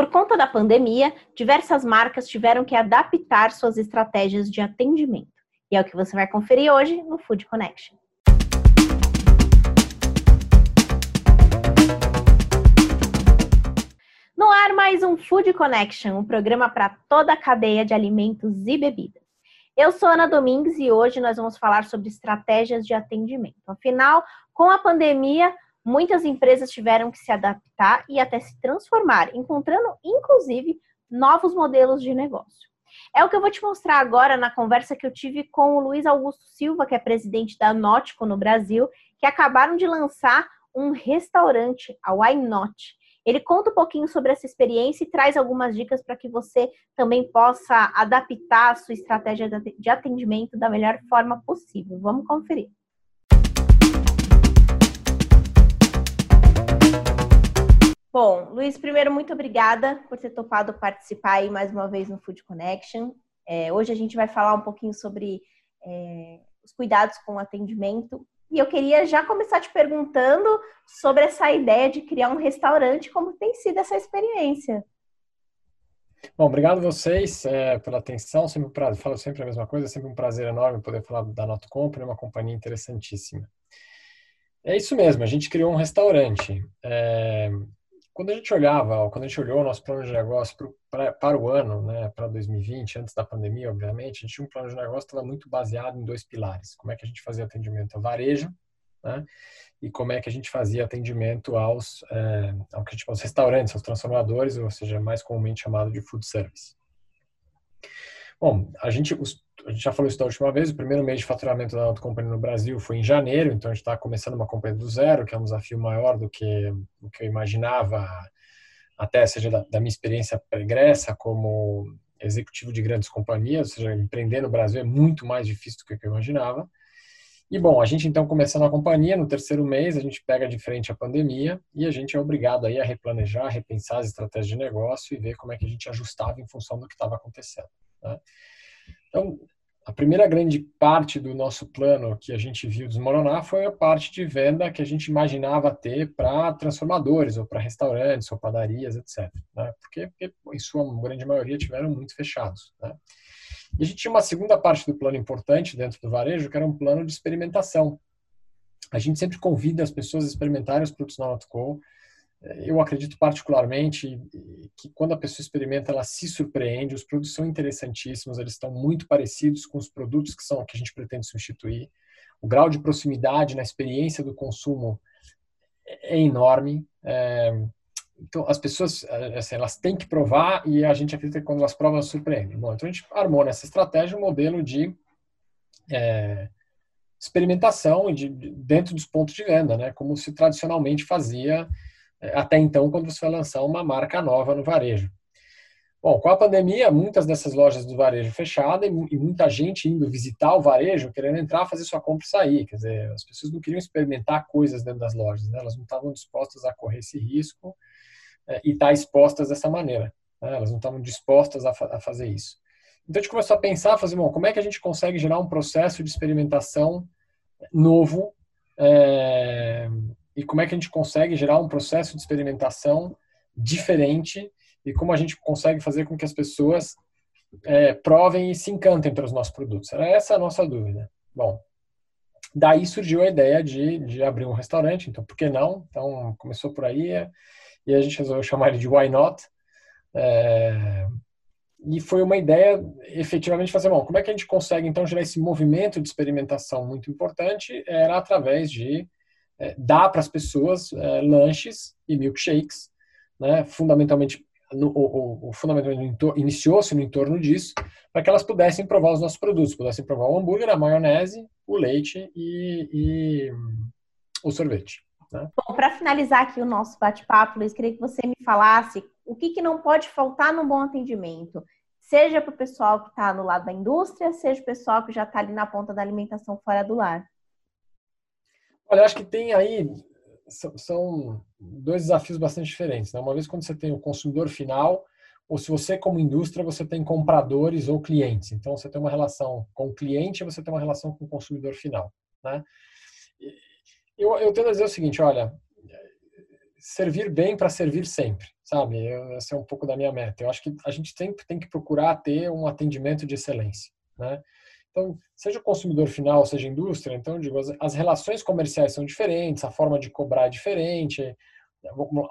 Por conta da pandemia, diversas marcas tiveram que adaptar suas estratégias de atendimento. E é o que você vai conferir hoje no Food Connection. No ar, mais um Food Connection, um programa para toda a cadeia de alimentos e bebidas. Eu sou Ana Domingues e hoje nós vamos falar sobre estratégias de atendimento. Afinal, com a pandemia, muitas empresas tiveram que se adaptar e até se transformar, encontrando inclusive novos modelos de negócio. É o que eu vou te mostrar agora na conversa que eu tive com o Luiz Augusto Silva, que é presidente da Nótico no Brasil, que acabaram de lançar um restaurante, a Why Not. Ele conta um pouquinho sobre essa experiência e traz algumas dicas para que você também possa adaptar a sua estratégia de atendimento da melhor forma possível. Vamos conferir. Bom, Luiz, primeiro, muito obrigada por ter topado participar aí mais uma vez no Food Connection. É, hoje a gente vai falar um pouquinho sobre é, os cuidados com o atendimento. E eu queria já começar te perguntando sobre essa ideia de criar um restaurante, como tem sido essa experiência. Bom, obrigado vocês é, pela atenção. Sempre um prazer, falo sempre a mesma coisa, é sempre um prazer enorme poder falar da Noto Company, uma companhia interessantíssima. É isso mesmo, a gente criou um restaurante. É, quando a gente olhava, quando a gente olhou o nosso plano de negócio pro, pra, para o ano, né, para 2020, antes da pandemia, obviamente, a gente tinha um plano de negócio que estava muito baseado em dois pilares. Como é que a gente fazia atendimento ao varejo, né, e como é que a gente fazia atendimento aos, é, ao que a gente, aos restaurantes, aos transformadores, ou seja, mais comumente chamado de food service. Bom, a gente, a gente já falou isso da última vez, o primeiro mês de faturamento da Auto Company no Brasil foi em janeiro, então a gente está começando uma companhia do zero, que é um desafio maior do que, do que eu imaginava, até seja da, da minha experiência pregressa como executivo de grandes companhias, ou seja, empreender no Brasil é muito mais difícil do que eu imaginava. E bom, a gente então começando a companhia, no terceiro mês a gente pega de frente a pandemia e a gente é obrigado aí a replanejar, repensar as estratégias de negócio e ver como é que a gente ajustava em função do que estava acontecendo. Né? Então, a primeira grande parte do nosso plano que a gente viu desmoronar foi a parte de venda que a gente imaginava ter para transformadores, ou para restaurantes, ou padarias, etc. Né? Porque, porque, em sua grande maioria, tiveram muito fechados. Né? E a gente tinha uma segunda parte do plano importante dentro do varejo, que era um plano de experimentação. A gente sempre convida as pessoas a experimentarem os produtos na Autoco, eu acredito particularmente que quando a pessoa experimenta, ela se surpreende. Os produtos são interessantíssimos, eles estão muito parecidos com os produtos que são que a gente pretende substituir. O grau de proximidade na experiência do consumo é enorme. É, então, as pessoas, assim, elas têm que provar e a gente acredita que quando elas provam, elas surpreendem. Bom, então, a gente armou nessa estratégia um modelo de é, experimentação de, de, dentro dos pontos de venda, né? como se tradicionalmente fazia até então, quando você vai lançar uma marca nova no varejo. Bom, com a pandemia, muitas dessas lojas do varejo fechadas e muita gente indo visitar o varejo, querendo entrar, fazer sua compra e sair. Quer dizer, as pessoas não queriam experimentar coisas dentro das lojas, né? elas não estavam dispostas a correr esse risco é, e estar tá expostas dessa maneira. Né? Elas não estavam dispostas a, fa a, fazer isso. Então a gente começou a pensar, fazer, bom, como é que a gente consegue gerar um processo de experimentação novo é, e como é que a gente consegue gerar um processo de experimentação diferente e como a gente consegue fazer com que as pessoas é, provem e se encantem pelos nossos produtos. Era essa a nossa dúvida. Bom, daí surgiu a ideia de, de abrir um restaurante, então por que não? Então começou por aí e a gente resolveu chamar ele de Why Not. É, e foi uma ideia efetivamente fazer, bom, como é que a gente consegue então gerar esse movimento de experimentação muito importante? Era através de é, dá para as pessoas é, lanches e milkshakes, né, fundamentalmente no, o, o, fundamentalmente iniciou-se no entorno disso, para que elas pudessem provar os nossos produtos, pudessem provar o hambúrguer, a maionese, o leite e, e o sorvete. Né? Bom, para finalizar aqui o nosso bate-papo, Luiz, queria que você me falasse o que, que não pode faltar no bom atendimento, seja para o pessoal que está no lado da indústria, seja o pessoal que já está ali na ponta da alimentação fora do lar. Olha, acho que tem aí são dois desafios bastante diferentes. Né? Uma vez quando você tem o consumidor final, ou se você como indústria você tem compradores ou clientes. Então você tem uma relação com o cliente, você tem uma relação com o consumidor final. Né? Eu, eu tendo a dizer o seguinte, olha, servir bem para servir sempre. sabe? Essa é um pouco da minha meta. Eu acho que a gente sempre tem que procurar ter um atendimento de excelência, né? Então, seja o consumidor final, seja a indústria, então, digo, as, as relações comerciais são diferentes, a forma de cobrar é diferente,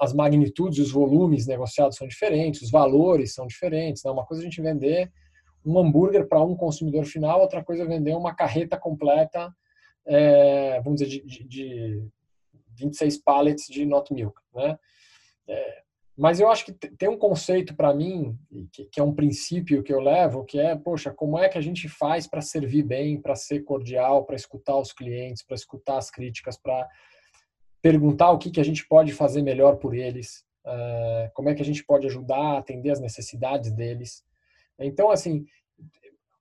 as magnitudes, os volumes negociados são diferentes, os valores são diferentes. Né? Uma coisa é a gente vender um hambúrguer para um consumidor final, outra coisa é vender uma carreta completa, é, vamos dizer, de, de, de 26 pallets de not milk. Né? É, mas eu acho que tem um conceito para mim, que, é um princípio que eu levo, que é, poxa, como é que a gente faz para servir bem, para ser cordial, para escutar os clientes, para escutar as críticas, para perguntar o que, que a gente pode fazer melhor por eles, uh, como é que a gente pode ajudar a atender as necessidades deles. Então, assim,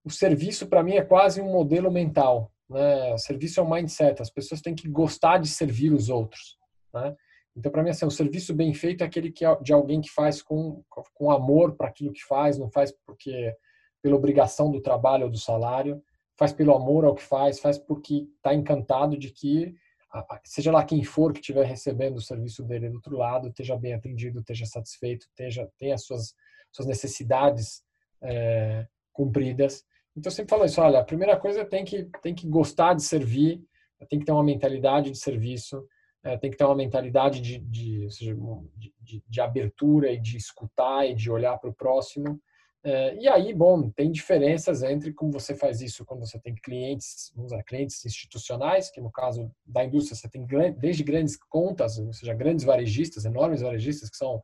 o serviço para mim é quase um modelo mental. Né? O serviço é um mindset. As pessoas têm que gostar de servir os outros. Né? Então, para mim, assim, o serviço bem feito é aquele que é de alguém que faz com, com amor para aquilo que faz, não faz porque pela obrigação do trabalho ou do salário, faz pelo amor ao que faz, faz porque está encantado de que, seja lá quem for que estiver recebendo o serviço dele do outro lado, esteja bem atendido, esteja satisfeito, esteja, tenha as suas, suas necessidades é, cumpridas. Então, eu sempre falo isso, olha, a primeira coisa tem que, tem que gostar de servir, tem que ter uma mentalidade de serviço, é, tem que ter uma mentalidade de, de, de, de, abertura e de escutar e de olhar para o próximo. É, e aí, bom, tem diferenças entre como você faz isso quando você tem clientes, vamos dizer, clientes institucionais, que no caso da indústria você tem desde grandes contas, ou seja, grandes varejistas, enormes varejistas que são,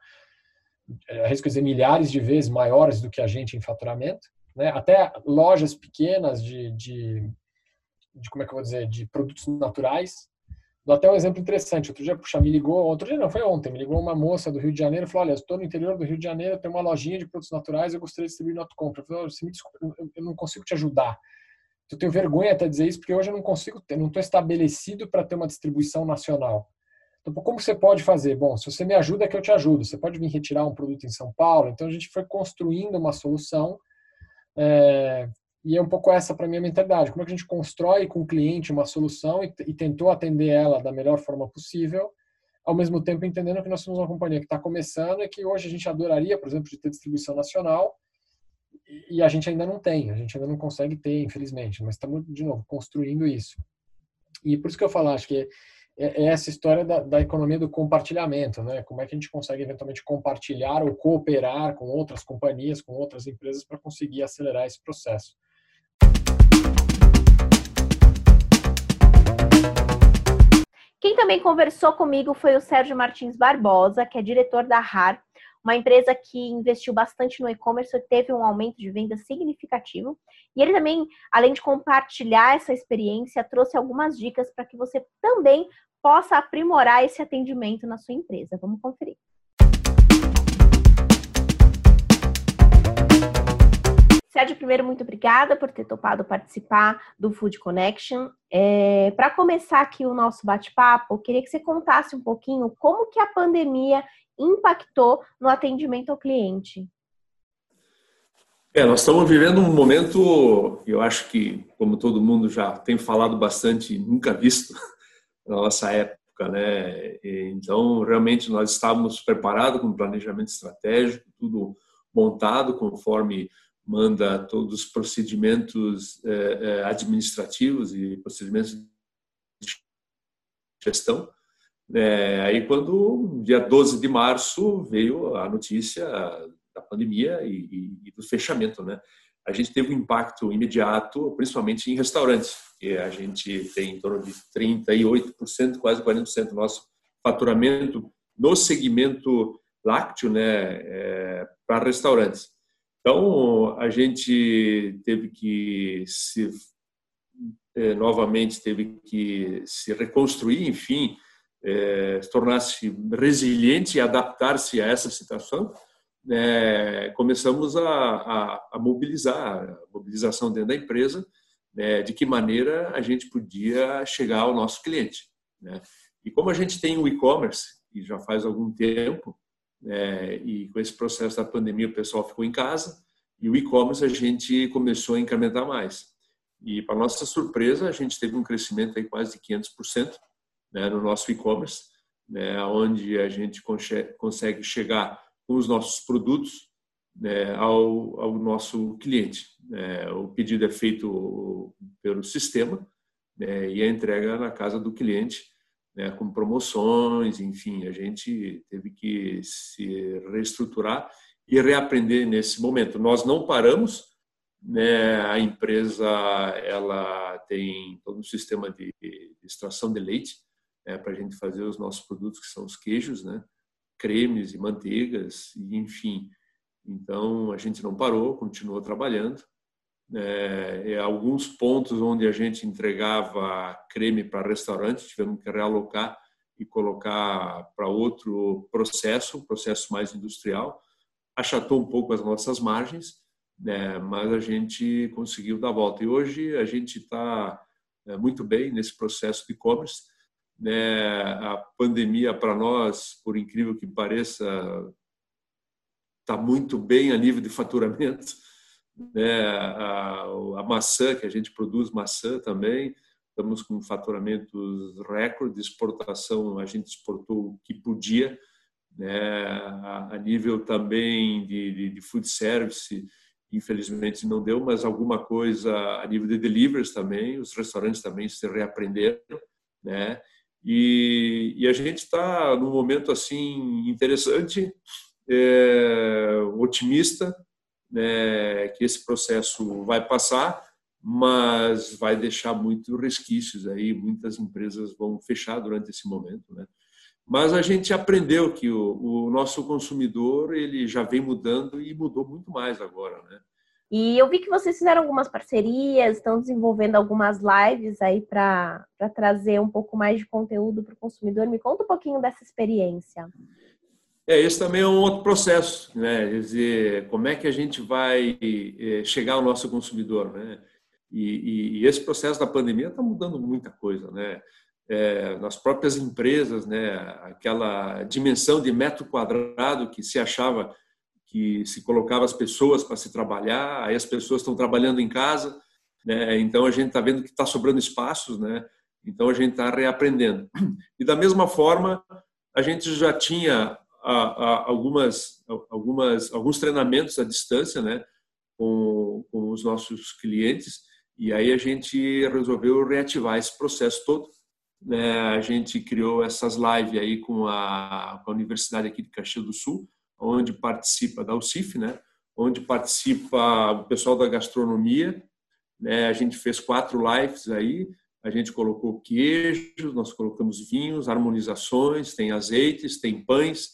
é, arrisco dizer, milhares de vezes maiores do que a gente em faturamento, né? até lojas pequenas de, de, de como é que eu vou dizer, de produtos naturais, Dou até um exemplo interessante. Outro dia, puxa, me ligou, outro dia não, foi ontem, me ligou uma moça do Rio de Janeiro e falou: Olha, estou no interior do Rio de Janeiro, tenho uma lojinha de produtos naturais, eu gostaria de distribuir no compra. Eu falei: me desculpa, eu não consigo te ajudar. Eu tenho vergonha até dizer isso, porque hoje eu não consigo, ter, não estou estabelecido para ter uma distribuição nacional. Então, como você pode fazer? Bom, se você me ajuda, é que eu te ajudo. Você pode vir retirar um produto em São Paulo. Então, a gente foi construindo uma solução é, e é um pouco essa para mim a mentalidade. Como é que a gente constrói com o cliente uma solução e, e tentou atender ela da melhor forma possível, ao mesmo tempo entendendo que nós somos uma companhia que está começando e que hoje a gente adoraria, por exemplo, de ter distribuição nacional e, a gente ainda não tem, a gente ainda não consegue ter, infelizmente, mas estamos, de novo, construindo isso. E por isso que eu falo, acho que é, é essa história da, da, economia do compartilhamento, né? Como é que a gente consegue eventualmente compartilhar ou cooperar com outras companhias, com outras empresas para conseguir acelerar esse processo. Quem também conversou comigo foi o Sérgio Martins Barbosa, que é diretor da RAR, uma empresa que investiu bastante no e-commerce e teve um aumento de venda significativo. E ele também, além de compartilhar essa experiência, trouxe algumas dicas para que você também possa aprimorar esse atendimento na sua empresa. Vamos conferir. Primeiro, muito obrigada por ter topado participar do Food Connection. É, Para começar aqui o nosso bate-papo, queria que você contasse um pouquinho como que a pandemia impactou no atendimento ao cliente. É, nós estamos vivendo um momento, eu acho que, como todo mundo já tem falado bastante, nunca visto na nossa época, né? Então, realmente, nós estávamos preparados com um planejamento estratégico, tudo montado conforme manda todos os procedimentos eh, eh, administrativos e procedimentos de gestão. É, aí, quando, dia 12 de março, veio a notícia da pandemia e, do fechamento, né? A gente teve um impacto imediato, principalmente em restaurantes, que a gente tem em torno de 38%, quase 40% do nosso faturamento no segmento lácteo, né, é, para restaurantes. Então, a gente teve que se é, novamente teve que se reconstruir, enfim, é, tornar-se resiliente e adaptar-se a essa situação. É, começamos a, a, a, mobilizar, a mobilização dentro da empresa, né, de que maneira a gente podia chegar ao nosso cliente. Né? E como a gente tem o e-commerce, e já faz algum tempo, é, e com esse processo da pandemia o pessoal ficou em casa e o e-commerce a gente começou a incrementar mais. E para nossa surpresa, a gente teve um crescimento aí quase de 500% né, no nosso e-commerce, né, onde a gente consegue chegar com os nossos produtos né, ao, ao, nosso cliente. É, o pedido é feito pelo sistema né, e a entrega na casa do cliente, né, com promoções, enfim, a gente teve que se reestruturar e reaprender nesse momento. Nós não paramos, né, a empresa ela tem todo um sistema de, extração de leite né, para a gente fazer os nossos produtos que são os queijos, né, cremes e manteigas, enfim. Então a gente não parou, continuou trabalhando. É, alguns pontos onde a gente entregava creme para restaurante tivemos que realocar e colocar para outro processo, processo mais industrial. Achatou um pouco as nossas margens, né, mas a gente conseguiu dar a volta. E hoje a gente está é, muito bem nesse processo de e-commerce. Né, a pandemia para nós, por incrível que pareça, está muito bem a nível de faturamento. Né, a, a maçã, que a gente produz maçã também, estamos com faturamentos recorde de exportação, a gente exportou o que podia, né, a, nível também de, de, de food service, infelizmente não deu, mas alguma coisa a nível de deliveries também, os restaurantes também se reaprenderam, né? E, e a gente está num momento assim interessante, é, otimista, né, que esse processo vai passar, mas vai deixar muitos resquícios aí, muitas empresas vão fechar durante esse momento, né? Mas a gente aprendeu que o, o, nosso consumidor ele já vem mudando e mudou muito mais agora, né? E eu vi que vocês fizeram algumas parcerias, estão desenvolvendo algumas lives aí para trazer um pouco mais de conteúdo para o consumidor. Me conta um pouquinho dessa experiência. É, esse também é um outro processo, né? Quer dizer, como é que a gente vai é, chegar ao nosso consumidor, né? E, e, e esse processo da pandemia está mudando muita coisa, né? é, nas próprias empresas, né, aquela dimensão de metro quadrado que se achava que se colocava as pessoas para se trabalhar, aí as pessoas estão trabalhando em casa, né, então a gente está vendo que está sobrando espaços, né, então a gente está reaprendendo. E da mesma forma, a gente já tinha a, a, algumas, algumas, alguns treinamentos à distância, né, com, com os nossos clientes, e aí a gente resolveu reativar esse processo todo né, a gente criou essas lives aí com a, com a Universidade aqui de Caxias do Sul, onde participa da UCIF, né, onde participa o pessoal da gastronomia. Né, a gente fez quatro lives aí, a gente colocou queijo, nós colocamos vinhos, harmonizações, tem azeites, tem pães,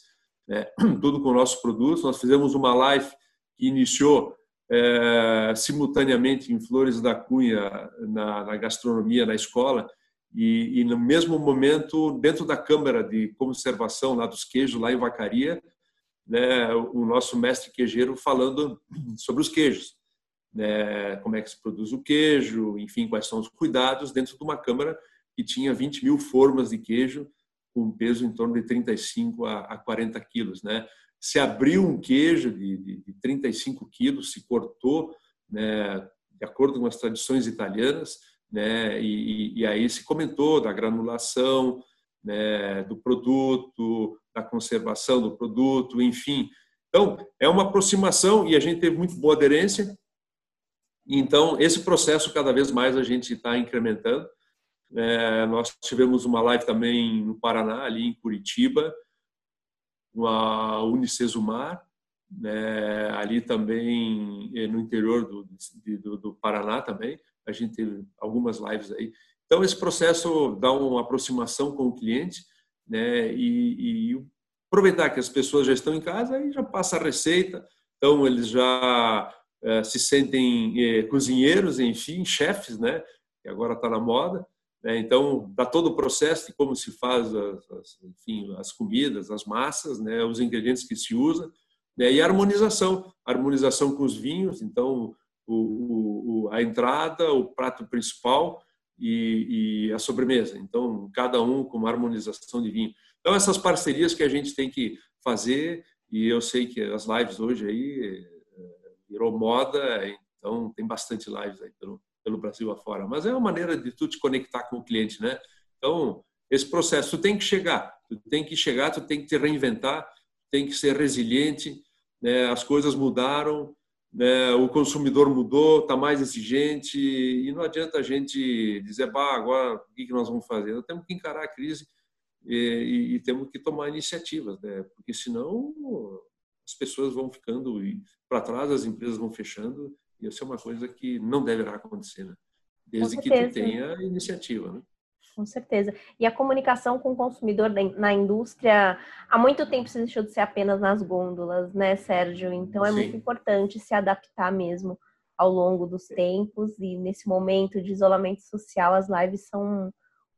né, tudo com nossos produtos. Nós fizemos uma live que iniciou é, simultaneamente em Flores da Cunha, na, na gastronomia, na escola, e, e, no mesmo momento, dentro da Câmara de Conservação lá dos Queijos, lá em Vacaria, né, o nosso mestre queijeiro falando sobre os queijos, né, como é que se produz o queijo, enfim, quais são os cuidados dentro de uma Câmara que tinha 20 mil formas de queijo com um peso em torno de 35 a 40 quilos. Né? Se abriu um queijo de, de, de 35 quilos, se cortou, né, de acordo com as tradições italianas, né? E, e, aí se comentou da granulação, né, do produto, da conservação do produto, enfim. Então, é uma aproximação e a gente teve muito boa aderência. Então, esse processo, cada vez mais, a gente está incrementando. É, nós tivemos uma live também no Paraná, ali em Curitiba, com a Unicesumar, né, ali também eh, no interior do, do, do Paraná também a gente teve algumas lives aí. Então, esse processo dá uma aproximação com o cliente, né? E, e aproveitar que as pessoas já estão em casa e já passa a receita, então eles já é, se sentem é, cozinheiros, enfim, chefes, né? Que agora está na moda. Né? Então, dá todo o processo de como se faz as, enfim, as comidas, as massas, né? Os ingredientes que se usa. Né? E a harmonização, harmonização com os vinhos. Então, o, o, a entrada, o prato principal e, e, a sobremesa. Então, cada um com uma harmonização de vinho. Então, essas parcerias que a gente tem que fazer, e eu sei que as lives hoje aí eh, virou moda, então tem bastante lives aí pelo, pelo Brasil afora. Mas é uma maneira de tu te conectar com o cliente, né? Então, esse processo, tu tem que chegar, tu tem que chegar, tu tem que te reinventar, tem que ser resiliente, né? as coisas mudaram, né? o consumidor mudou, está mais exigente e não adianta a gente dizer, bah, agora o que nós vamos fazer? Nós temos que encarar a crise e, e, e temos que tomar iniciativas, né? porque senão as pessoas vão ficando para trás, as empresas vão fechando isso é uma coisa que não deverá acontecer, né? desde que tu tenha iniciativa. Né? Com certeza. E a comunicação com o consumidor na indústria há muito tempo se deixou de ser apenas nas gôndolas, né, Sérgio? Então é Sim. muito importante se adaptar mesmo ao longo dos tempos e nesse momento de isolamento social as lives são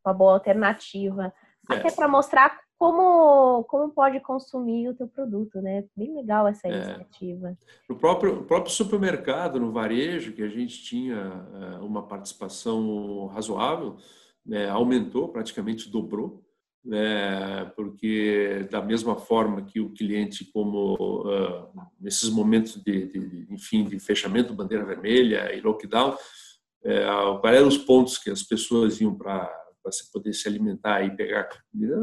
uma boa alternativa. É. Até para mostrar como, como pode consumir o teu produto, né? Bem legal essa é. iniciativa. No próprio, próprio supermercado, no varejo, que a gente tinha eh, uma participação razoável, né, aumentou, praticamente dobrou, né, porque da mesma forma que o cliente, como uh, nesses momentos de, de, enfim, de fechamento, bandeira vermelha e lockdown, é, quais eram os pontos que as pessoas iam para se poder se alimentar e pegar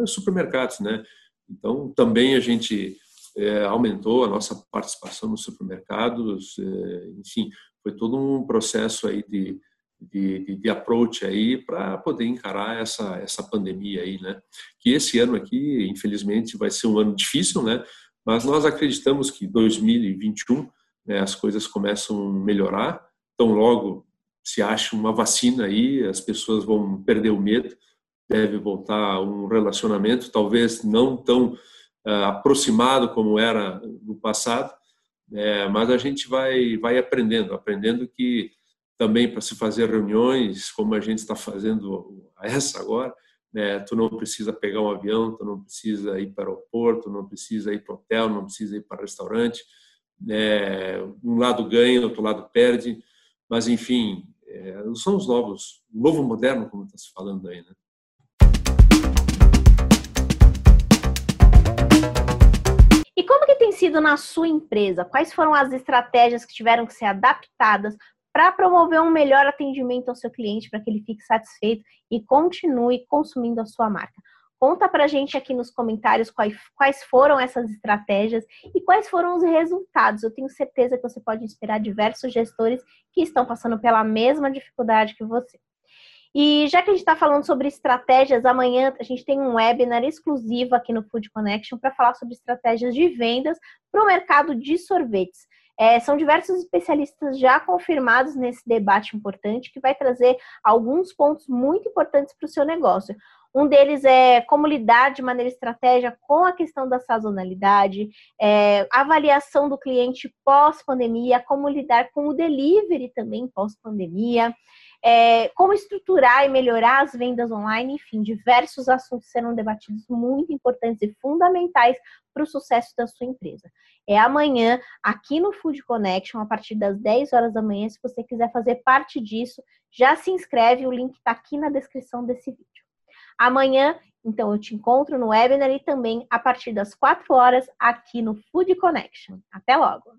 supermercados, né? Então também a gente é, aumentou a nossa participação nos supermercados, é, enfim, foi todo um processo aí de de, de, approach aí para poder encarar essa, essa pandemia aí, né? Que esse ano aqui, infelizmente, vai ser um ano difícil, né? Mas nós acreditamos que 2021 né, as coisas começam a melhorar. Então, logo se acha uma vacina aí, as pessoas vão perder o medo, deve voltar um relacionamento, talvez não tão uh, aproximado como era no passado, é, mas a gente vai, vai aprendendo, aprendendo que também para se fazer reuniões, como a gente está fazendo essa agora, né? Tu não precisa pegar um avião, tu não precisa ir para o aeroporto, não precisa ir para hotel, não precisa ir para restaurante. Né? Um lado ganha, outro lado perde, mas enfim, é, são os novos, o novo moderno, como está se falando aí, né? E como que tem sido na sua empresa? Quais foram as estratégias que tiveram que ser adaptadas para promover um melhor atendimento ao seu cliente, para que ele fique satisfeito e continue consumindo a sua marca. Conta para a gente aqui nos comentários quais, quais foram essas estratégias e quais foram os resultados. Eu tenho certeza que você pode inspirar diversos gestores que estão passando pela mesma dificuldade que você. E já que a gente está falando sobre estratégias, amanhã a gente tem um webinar exclusivo aqui no Food Connection para falar sobre estratégias de vendas para o mercado de sorvetes. É, são diversos especialistas já confirmados nesse debate importante que vai trazer alguns pontos muito importantes para o seu negócio. Um deles é como lidar de maneira estratégica com a questão da sazonalidade, é, avaliação do cliente pós-pandemia, como lidar com o delivery também pós-pandemia, é, como estruturar e melhorar as vendas online, enfim, diversos assuntos serão debatidos muito importantes e fundamentais para o sucesso da sua empresa. É amanhã, aqui no Food Connection, a partir das 10 horas da manhã. Se você quiser fazer parte disso, já se inscreve, o link está aqui na descrição desse vídeo. Amanhã, então, eu te encontro no webinar e também a partir das 4 horas aqui no Food Connection. Até logo!